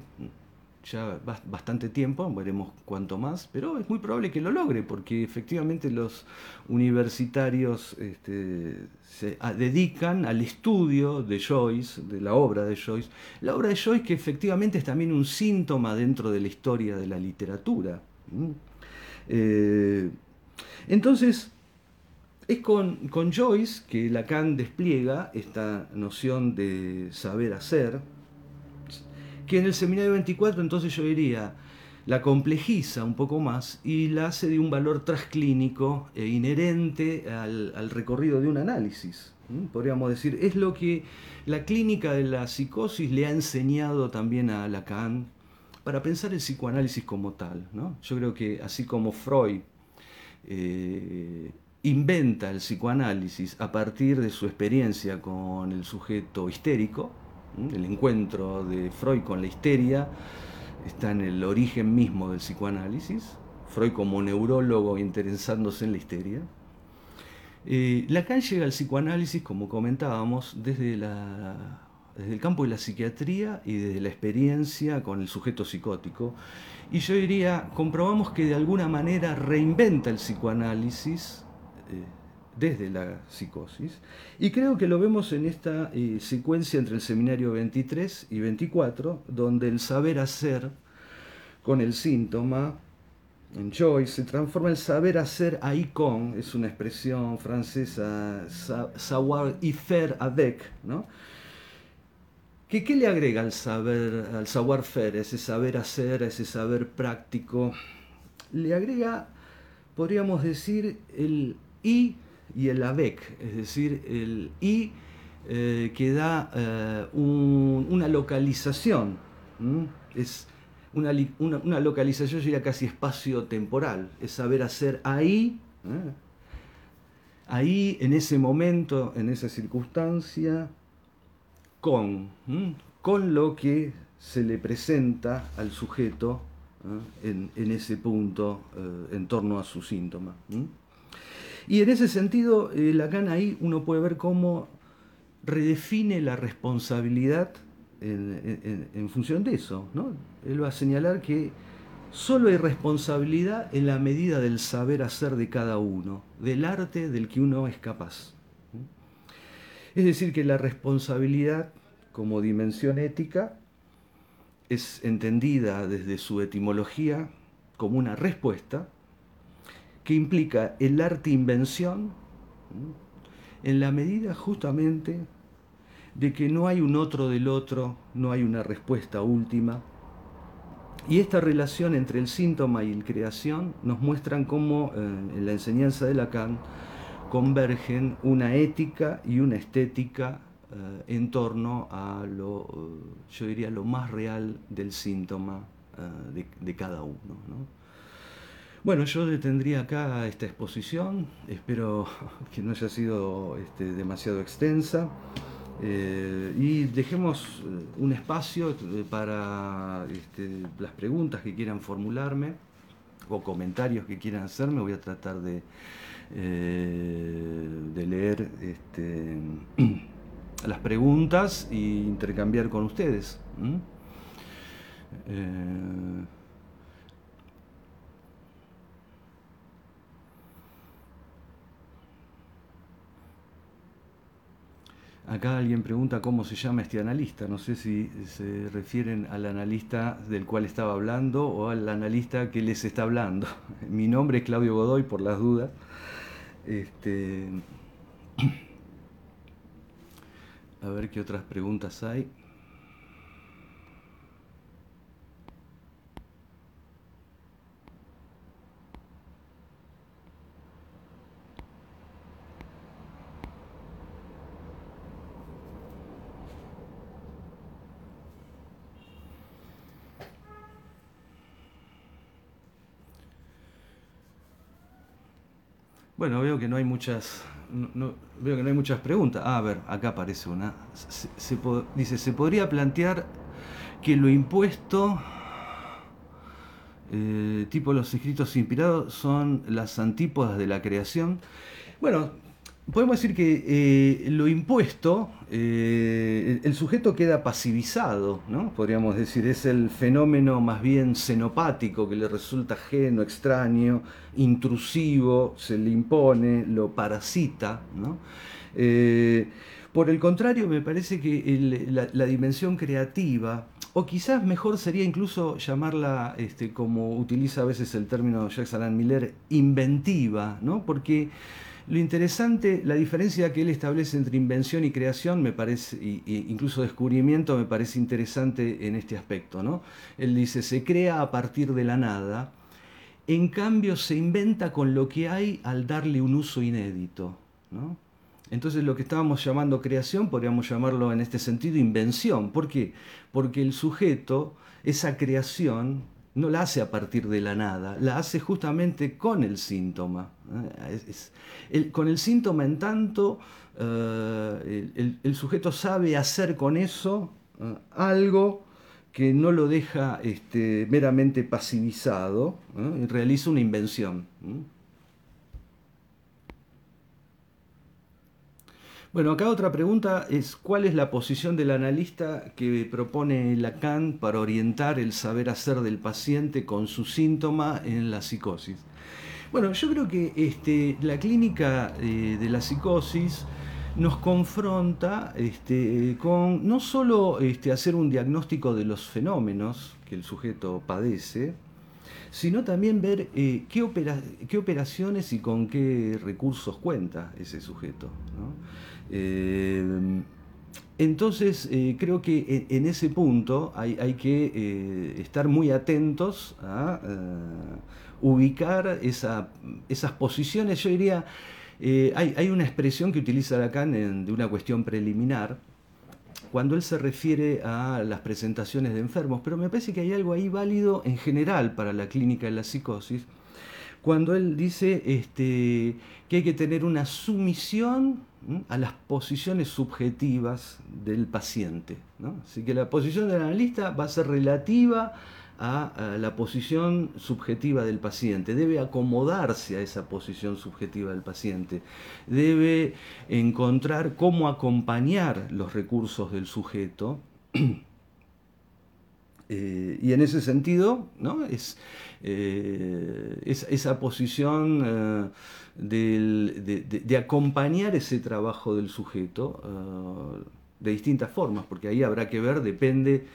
ya bastante tiempo, veremos cuánto más, pero es muy probable que lo logre, porque efectivamente los universitarios este, se dedican al estudio de Joyce, de la obra de Joyce. La obra de Joyce que efectivamente es también un síntoma dentro de la historia de la literatura. Eh, entonces, es con, con, Joyce que Lacan despliega esta noción de saber hacer, que en el seminario 24 entonces yo diría, la complejiza un poco más y la hace de un valor transclínico e inherente al, recorrido de un análisis. Podríamos decir, es lo que la clínica de la psicosis le ha enseñado también a Lacan para pensar el psicoanálisis como tal. ¿no? Yo creo que así como Freud eh, inventa el psicoanálisis a partir de su experiencia con el sujeto histérico, el encuentro de Freud con la histeria está en el origen mismo del psicoanálisis, Freud como neurólogo interesándose en la histeria. Eh, Lacan llega al psicoanálisis, como comentábamos, desde, el campo de la psiquiatría y desde la experiencia con el sujeto psicótico. Y yo diría, comprobamos que de alguna manera reinventa el psicoanálisis eh, desde la psicosis. Y creo que lo vemos en esta eh, secuencia entre el seminario 23 y 24, donde el saber hacer con el síntoma, en Joyce, se transforma el saber hacer ahí con, es una expresión francesa, savoir y faire avec, ¿no? ¿Qué, ¿Qué le agrega al saber, al savoir faire, ese saber hacer, a ese saber práctico? Le agrega, podríamos decir, el y y el avec, es decir, el y eh, que da eh, una localización, es una, una, localización sería casi espacio-temporal, es saber hacer ahí, ¿eh? ahí, en ese momento, en esa circunstancia, con, con lo que se le presenta al sujeto en, ese punto en torno a su síntoma. Y en ese sentido, eh, Lacan ahí uno puede ver cómo redefine la responsabilidad en, función de eso. ¿no? Él va a señalar que solo hay responsabilidad en la medida del saber hacer de cada uno, del arte del que uno es capaz. Es decir, que la responsabilidad como dimensión ética es entendida desde su etimología como una respuesta que implica el arte-invención en la medida justamente de que no hay un otro del otro, no hay una respuesta última. Y esta relación entre el síntoma y la creación nos muestran cómo eh, en la enseñanza de Lacan convergen una ética y una estética eh, en torno a lo, eh, yo diría, lo más real del síntoma de, cada uno. Bueno, yo detendría acá esta exposición, espero que no haya sido este, demasiado extensa. Eh, y dejemos eh, un espacio eh, para este, las preguntas que quieran formularme o comentarios que quieran hacerme. Voy a tratar de, leer este, las preguntas e intercambiar con ustedes. Acá alguien pregunta cómo se llama este analista. No sé si se refieren al analista del cual estaba hablando o al analista que les está hablando. Mi nombre es Claudio Godoy, por las dudas. Este, a ver qué otras preguntas hay. Bueno, veo que no hay muchas, veo que no hay muchas preguntas. Ah, a ver, acá aparece una. dice, ¿se podría plantear que lo impuesto, eh, tipo los escritos inspirados, son las antípodas de la creación? Bueno, podemos decir que eh, lo impuesto, eh, el, sujeto queda pasivizado, ¿no? podríamos decir, es el fenómeno más bien xenopático que le resulta ajeno, extraño, intrusivo, se le impone, lo parasita. Eh, por el contrario, me parece que la, dimensión creativa, o quizás mejor sería incluso llamarla, este, como utiliza a veces el término Jacques Alain Miller, inventiva, ¿no? porque lo interesante, la diferencia que él establece entre invención y creación, me parece, incluso descubrimiento, me parece interesante en este aspecto. ¿no? Él dice, se crea a partir de la nada, en cambio se inventa con lo que hay al darle un uso inédito. Entonces lo que estábamos llamando creación, podríamos llamarlo en este sentido invención. ¿Por qué? Porque el sujeto, esa creación, no la hace a partir de la nada, la hace justamente con el síntoma. con el síntoma en tanto eh, el, sujeto sabe hacer con eso eh, algo que no lo deja este, meramente pasivizado y realiza una invención. Bueno, acá otra pregunta es ¿cuál es la posición del analista que propone Lacan para orientar el saber hacer del paciente con su síntoma en la psicosis? Bueno, yo creo que este, la clínica eh, de la psicosis nos confronta este, con no solo este, hacer un diagnóstico de los fenómenos que el sujeto padece, sino también ver eh, qué, qué, operaciones y con qué recursos cuenta ese sujeto. Eh, entonces, eh, creo que en, ese punto hay, que eh, estar muy atentos a ubicar esas posiciones. Yo diría, hay, una expresión que utiliza Lacan de una cuestión preliminar, cuando él se refiere a las presentaciones de enfermos, pero me parece que hay algo ahí válido en general para la clínica de la psicosis, cuando él dice este, que hay que tener una sumisión a las posiciones subjetivas del paciente. Así que la posición del analista va a ser relativa a, la posición subjetiva del paciente, debe acomodarse a esa posición subjetiva del paciente, debe encontrar cómo acompañar los recursos del sujeto. Eh, y en ese sentido, ¿no? es, eh, esa posición eh, de, acompañar ese trabajo del sujeto de distintas formas, porque ahí habrá que ver, depende,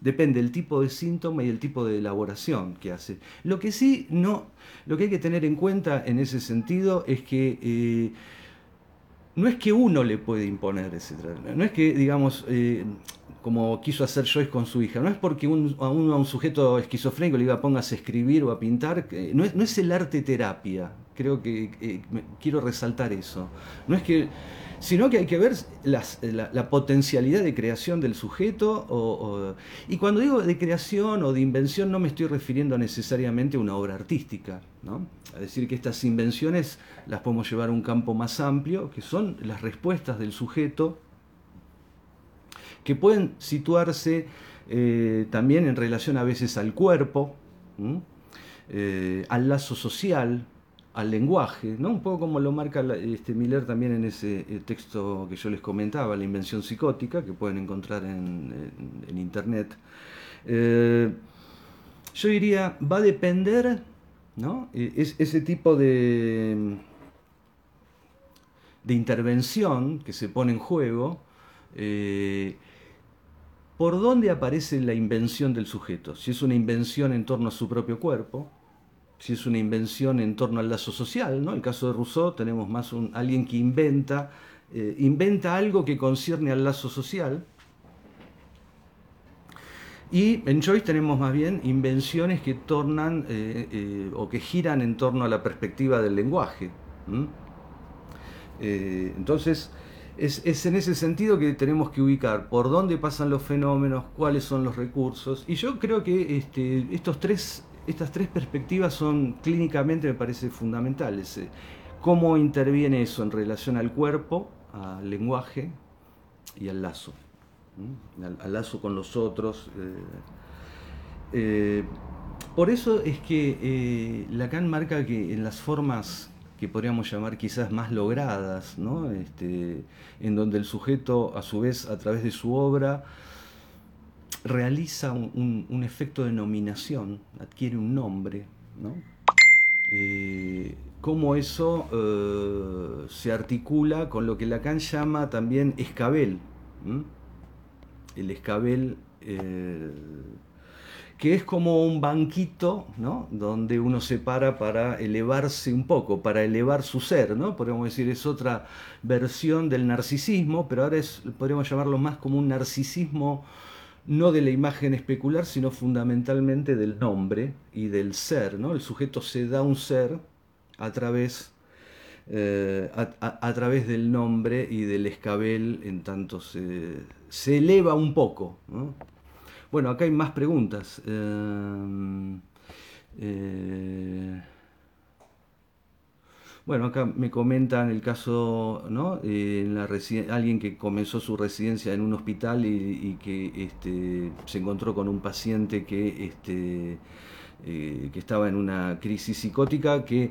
depende el tipo de síntoma y el tipo de elaboración que hace. Lo que sí, no, lo que hay que tener en cuenta en ese sentido es que no es que uno le puede imponer ese no es que, digamos, como quiso hacer Joyce con su hija. No es porque un, a, un sujeto esquizofrénico le diga pongas a escribir o a pintar, no es, no es el arte terapia. Creo que eh, quiero resaltar eso. No es que, sino que hay que ver la, potencialidad de creación del sujeto. y cuando digo de creación o de invención no me estoy refiriendo necesariamente a una obra artística. ¿no? Es decir, que estas invenciones las podemos llevar a un campo más amplio, que son las respuestas del sujeto, que pueden situarse eh, también en relación a veces al cuerpo, eh, al lazo social, al lenguaje, ¿no? un poco como lo marca este Miller también en ese eh, texto que yo les comentaba, La invención psicótica, que pueden encontrar en, internet. yo diría, va a depender, ¿no? Es, ese tipo de, de intervención que se pone en juego, ¿Por dónde aparece la invención del sujeto? Si es una invención en torno a su propio cuerpo, si es una invención en torno al lazo social, ¿no? En el caso de Rousseau tenemos más alguien que inventa, eh, inventa algo que concierne al lazo social. Y en Joyce tenemos más bien invenciones que tornan eh, eh, o que giran en torno a la perspectiva del lenguaje. entonces, es, en ese sentido que tenemos que ubicar por dónde pasan los fenómenos, cuáles son los recursos. Y yo creo que este, estos tres, estas tres perspectivas son clínicamente, me parece, fundamentales. Eh, cómo interviene eso en relación al cuerpo, al lenguaje y al lazo. Al, lazo con los otros. Eh, eh, por eso es que Lacan marca que en las formas que podríamos llamar quizás más logradas, ¿no? este, en donde el sujeto, a su vez, a través de su obra, realiza un, efecto de nominación, adquiere un nombre, ¿no? Eh, cómo eso eh, se articula con lo que Lacan llama también escabel. El escabel eh, que es como un banquito, ¿no? Donde uno se para para elevarse un poco, para elevar su ser, ¿no? Podríamos decir, es otra versión del narcisismo, pero ahora es, podríamos llamarlo más como un narcisismo no de la imagen especular, sino fundamentalmente del nombre y del ser, ¿no? El sujeto se da un ser a través, eh, a, través del nombre y del escabel, en tanto se, se eleva un poco, ¿no? Bueno, acá hay más preguntas. Em, eh, bueno, acá me comentan el caso, ¿no? en la alguien que comenzó su residencia en un hospital y, que este, se encontró con un paciente que, este, eh, que estaba en una crisis psicótica que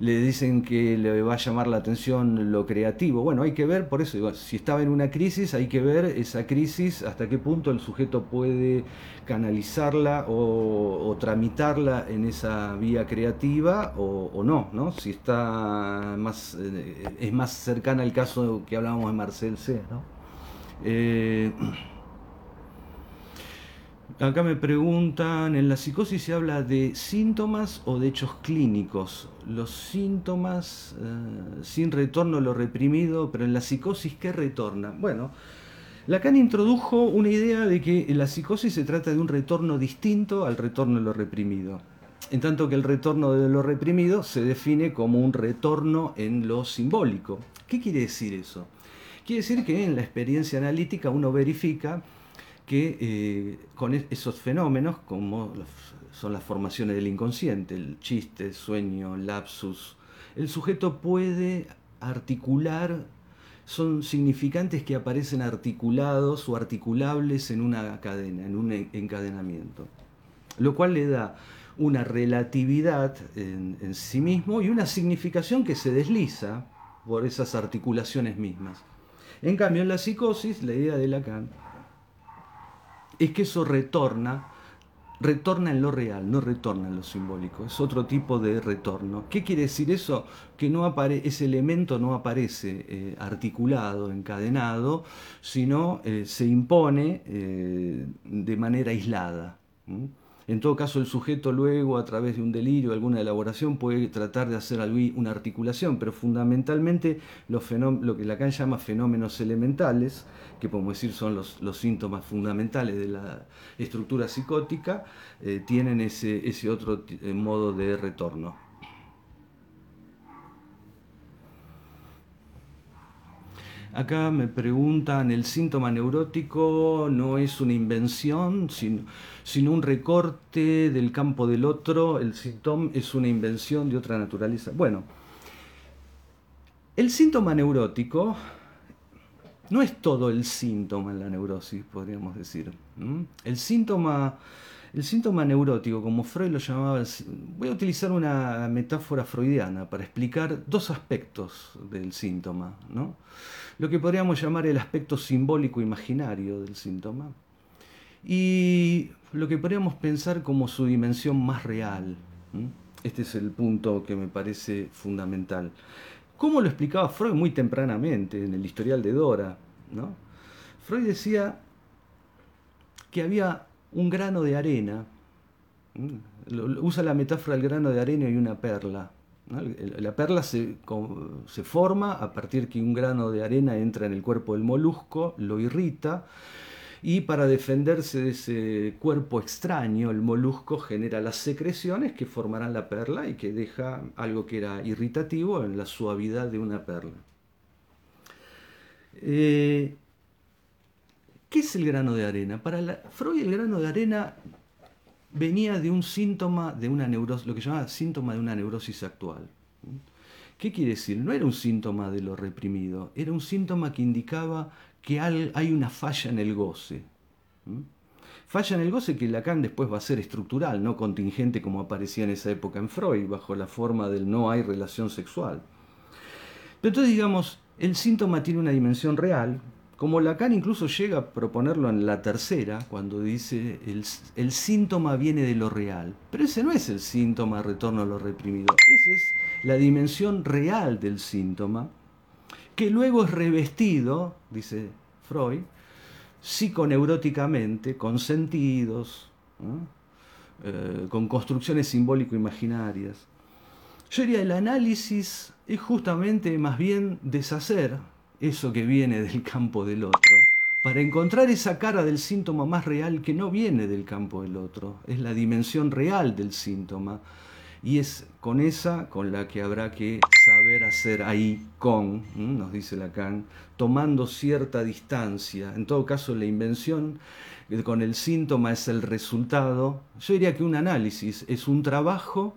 le dicen que le va a llamar la atención lo creativo. Bueno, hay que ver, por eso, si estaba en una crisis, hay que ver esa crisis, hasta qué punto el sujeto puede canalizarla o, tramitarla en esa vía creativa o, no, ¿no? Si está más, eh, es más cercana al caso que hablábamos de Marcel C. Eh, Acá me preguntan, ¿en la psicosis se habla de síntomas o de hechos clínicos? Los síntomas eh, sin retorno lo reprimido, pero en la psicosis, ¿qué retorna? Bueno, Lacan introdujo una idea de que en la psicosis se trata de un retorno distinto al retorno de lo reprimido. En tanto que el retorno de lo reprimido se define como un retorno en lo simbólico. ¿Qué quiere decir eso? Quiere decir que en la experiencia analítica uno verifica que eh, con esos fenómenos, como son las formaciones del inconsciente, el chiste, sueño, lapsus, el sujeto puede articular, son significantes que aparecen articulados o articulables en una cadena, en un encadenamiento, lo cual le da una relatividad en, en sí mismo y una significación que se desliza por esas articulaciones mismas. En cambio, en la psicosis, la idea de Lacan es que eso retorna, retorna en lo real, no retorna en lo simbólico, es otro tipo de retorno. ¿Qué quiere decir eso? Que no ese elemento no aparece eh, articulado, encadenado, sino eh, se impone eh, de manera aislada. En todo caso, el sujeto luego, a través de un delirio, alguna elaboración, puede tratar de hacer una articulación, pero fundamentalmente lo que Lacan llama fenómenos elementales, que podemos decir son los, síntomas fundamentales de la estructura psicótica, eh, tienen ese, ese otro eh, modo de retorno. Acá me preguntan, ¿el síntoma neurótico no es una invención, sino, sino un recorte del campo del otro? ¿El síntoma es una invención de otra naturaleza? Bueno, el síntoma neurótico no es todo el síntoma en la neurosis, podríamos decir. El síntoma, el síntoma neurótico, como Freud lo llamaba, voy a utilizar una metáfora freudiana para explicar dos aspectos del síntoma. ¿no? Lo que podríamos llamar el aspecto simbólico imaginario del síntoma y lo que podríamos pensar como su dimensión más real. Este es el punto que me parece fundamental. ¿Cómo lo explicaba Freud muy tempranamente en el historial de Dora? ¿no? Freud decía que había un grano de arena, usa la metáfora del grano de arena y una perla. La perla se, forma a partir que un grano de arena entra en el cuerpo del molusco, lo irrita, y para defenderse de ese cuerpo extraño, el molusco genera las secreciones que formarán la perla y que deja algo que era irritativo en la suavidad de una perla. Eh, ¿Qué es el grano de arena? Para Freud el grano de arena venía de un síntoma de una neurosis, lo que llamaba síntoma de una neurosis actual. ¿Qué quiere decir? No era un síntoma de lo reprimido, era un síntoma que indicaba que hay una falla en el goce. Falla en el goce que Lacan después va a ser estructural, no contingente como aparecía en esa época en Freud, bajo la forma del no hay relación sexual. Pero entonces, digamos, el síntoma tiene una dimensión real, como Lacan incluso llega a proponerlo en la tercera, cuando dice el, el síntoma viene de lo real. Pero ese no es el síntoma retorno a lo reprimido, esa es la dimensión real del síntoma que luego es revestido, dice Freud, psiconeuróticamente, con sentidos, eh, con construcciones simbólico-imaginarias. Yo diría, el análisis es justamente más bien deshacer eso que viene del campo del otro, para encontrar esa cara del síntoma más real que no viene del campo del otro, es la dimensión real del síntoma, y es con esa con la que habrá que saber hacer ahí con, nos dice Lacan, tomando cierta distancia. En todo caso, la invención con el síntoma es el resultado. Yo diría que un análisis es un trabajo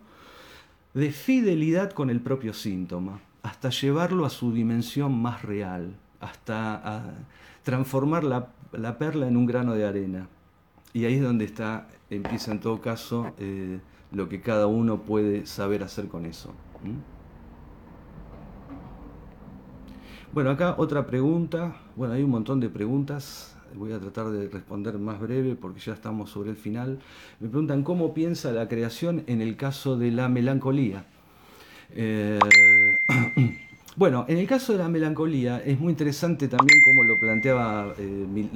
de fidelidad con el propio síntoma, hasta llevarlo a su dimensión más real, hasta transformar la, perla en un grano de arena. Y ahí es donde está, empieza en todo caso eh, lo que cada uno puede saber hacer con eso. Bueno, acá otra pregunta. Bueno, hay un montón de preguntas. Voy a tratar de responder más breve porque ya estamos sobre el final. Me preguntan cómo piensa la creación en el caso de la melancolía. Eh, bueno, en el caso de la melancolía es muy interesante también cómo lo planteaba, eh,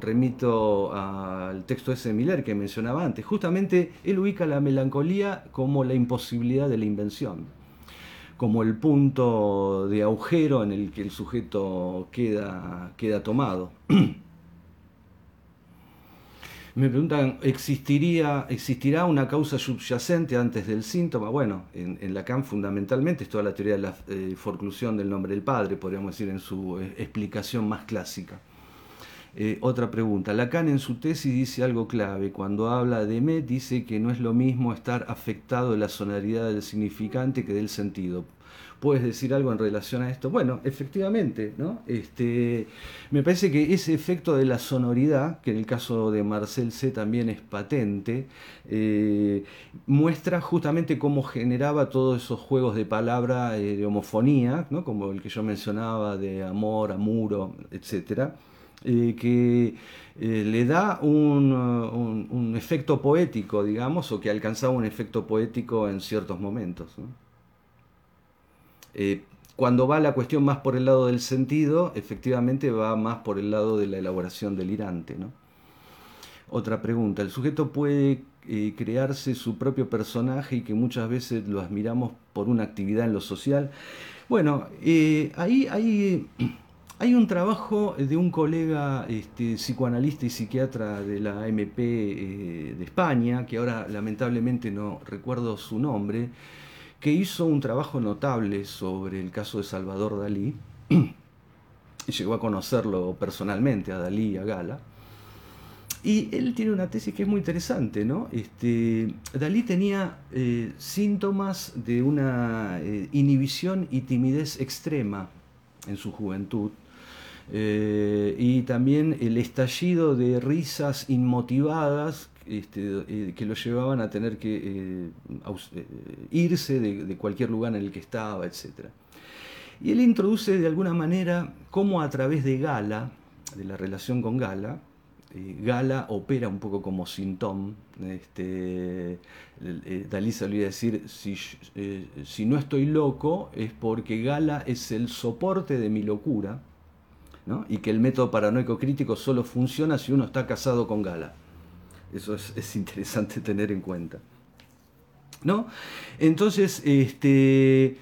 remito al texto ese de Miller que mencionaba antes. Justamente él ubica la melancolía como la imposibilidad de la invención, como el punto de agujero en el que el sujeto queda, queda tomado. Me preguntan, ¿existiría, ¿existirá una causa subyacente antes del síntoma? Bueno, en, Lacan fundamentalmente es toda la teoría de la eh, forclusión del nombre del padre, podríamos decir, en su eh, explicación más clásica. Eh, otra pregunta. Lacan en su tesis dice algo clave. Cuando habla de me, dice que no es lo mismo estar afectado de la sonoridad del significante que del sentido. ¿Puedes decir algo en relación a esto? Bueno, efectivamente, ¿no? Este, me parece que ese efecto de la sonoridad, que en el caso de Marcel C también es patente, eh, muestra justamente cómo generaba todos esos juegos de palabra eh, de homofonía, ¿no? como el que yo mencionaba de amor, amuro, etc., eh, que le da un, efecto poético, digamos, o que alcanzaba un efecto poético en ciertos momentos. Eh, cuando va la cuestión más por el lado del sentido, efectivamente va más por el lado de la elaboración delirante. Otra pregunta, ¿el sujeto puede eh, crearse su propio personaje y que muchas veces lo admiramos por una actividad en lo social? Bueno, eh, ahí hay, un trabajo de un colega este, psicoanalista y psiquiatra de la AMP de España, que ahora lamentablemente no recuerdo su nombre, que hizo un trabajo notable sobre el caso de Salvador Dalí. llegó a conocerlo personalmente, a Dalí y a Gala. Y él tiene una tesis que es muy interesante, ¿no? Este, Dalí tenía eh, síntomas de una eh, inhibición y timidez extrema en su juventud, eh, y también el estallido de risas inmotivadas este, que lo llevaban a tener que irse de, cualquier lugar en el que estaba, etc. Y él introduce de alguna manera cómo a través de Gala, de la relación con Gala, eh, Gala opera un poco como sintón. Este, eh, Dalí solía decir, si, eh, si, no estoy loco es porque Gala es el soporte de mi locura, ¿no? y que el método paranoico crítico solo funciona si uno está casado con Gala. Eso es, es interesante tener en cuenta. ¿no? Entonces, este,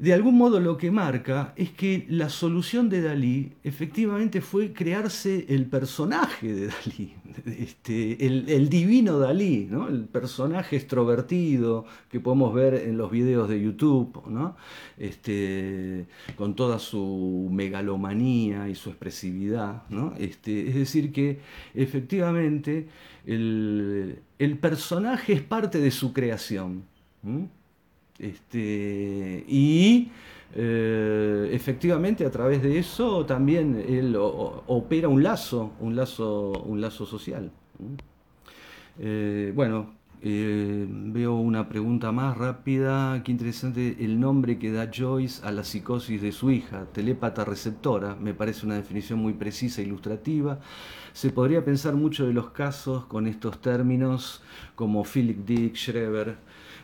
de algún modo lo que marca es que la solución de Dalí efectivamente fue crearse el personaje de Dalí, este, el, divino Dalí, ¿no? el personaje extrovertido que podemos ver en los videos de YouTube, este, con toda su megalomanía y su expresividad. ¿no? Este, es decir, que efectivamente el, personaje es parte de su creación. Este, y eh, efectivamente a través de eso también él opera un lazo, un lazo, un lazo social. Eh, bueno, eh, veo una pregunta más rápida. Qué interesante el nombre que da Joyce a la psicosis de su hija, telépata receptora. Me parece una definición muy precisa e ilustrativa. Se podría pensar mucho de los casos con estos términos como Philip Dick, Schreber,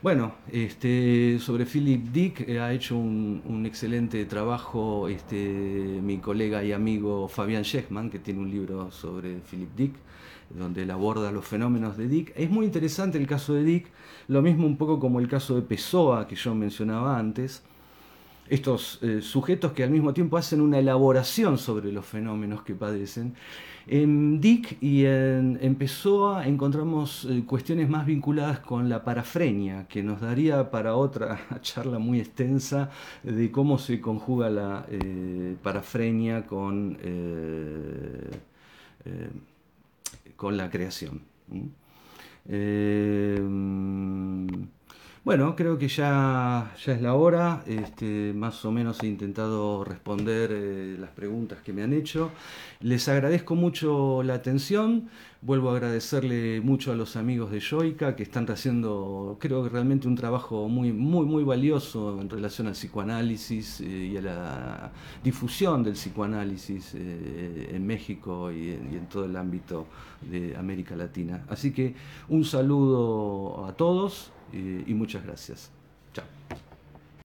bueno, este, sobre Philip Dick eh, ha hecho un, excelente trabajo este, mi colega y amigo Fabián Schechman, que tiene un libro sobre Philip Dick, donde él aborda los fenómenos de Dick. Es muy interesante el caso de Dick, lo mismo un poco como el caso de Pessoa, que yo mencionaba antes. Estos eh, sujetos que al mismo tiempo hacen una elaboración sobre los fenómenos que padecen en Dick y en, Pessoa encontramos eh, cuestiones más vinculadas con la parafrenia, que nos daría para otra charla muy extensa de cómo se conjuga la eh, parafrenia con, eh, con la creación. Bueno, creo que ya, ya es la hora. Este, más o menos he intentado responder eh, las preguntas que me han hecho. Les agradezco mucho la atención. Vuelvo a agradecerle mucho a los amigos de Joica que están haciendo, creo que realmente un trabajo muy, muy, muy valioso en relación al psicoanálisis eh, y a la difusión del psicoanálisis eh, en México y en todo el ámbito de América Latina. Así que un saludo a todos y muchas gracias.